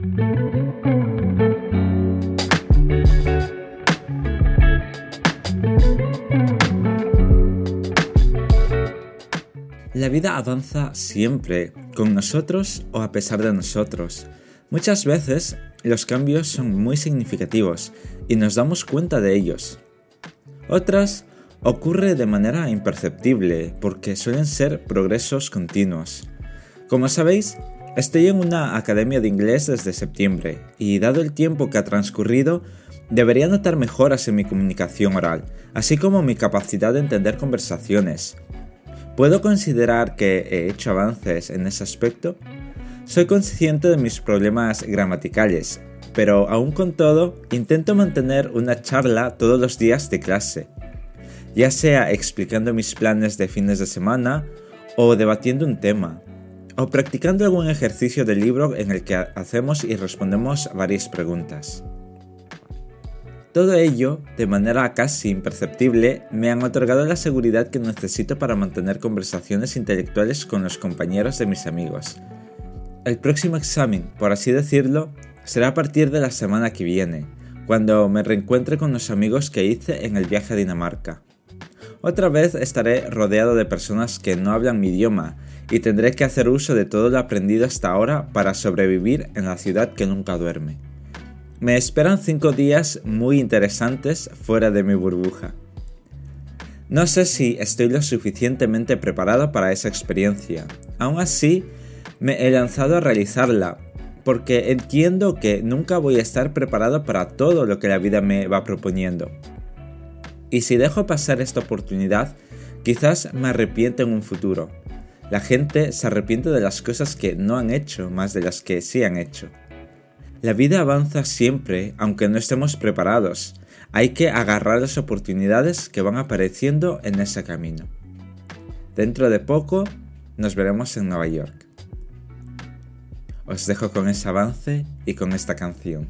La vida avanza siempre, con nosotros o a pesar de nosotros. Muchas veces los cambios son muy significativos y nos damos cuenta de ellos. Otras ocurre de manera imperceptible porque suelen ser progresos continuos. Como sabéis, estoy en una academia de inglés desde septiembre y dado el tiempo que ha transcurrido, debería notar mejoras en mi comunicación oral, así como mi capacidad de entender conversaciones, ¿Puedo considerar que he hecho avances en ese aspecto? Soy consciente de mis problemas gramaticales, pero aún con todo intento mantener una charla todos los días de clase, ya sea explicando mis planes de fines de semana o debatiendo un tema, o practicando algún ejercicio del libro en el que hacemos y respondemos varias preguntas. Todo ello, de manera casi imperceptible, me han otorgado la seguridad que necesito para mantener conversaciones intelectuales con los compañeros de mis amigos. El próximo examen, por así decirlo, será a partir de la semana que viene, cuando me reencuentre con los amigos que hice en el viaje a Dinamarca. Otra vez estaré rodeado de personas que no hablan mi idioma y tendré que hacer uso de todo lo aprendido hasta ahora para sobrevivir en la ciudad que nunca duerme. Me esperan 5 días muy interesantes fuera de mi burbuja. No sé si estoy lo suficientemente preparado para esa experiencia. Aún así, me he lanzado a realizarla, porque entiendo que nunca voy a estar preparado para todo lo que la vida me va proponiendo. Y si dejo pasar esta oportunidad, quizás me arrepienta en un futuro. La gente se arrepiente de las cosas que no han hecho más de las que sí han hecho. La vida avanza siempre, aunque no estemos preparados. Hay que agarrar las oportunidades que van apareciendo en ese camino. Dentro de poco nos veremos en Nueva York. Os dejo con ese avance y con esta canción.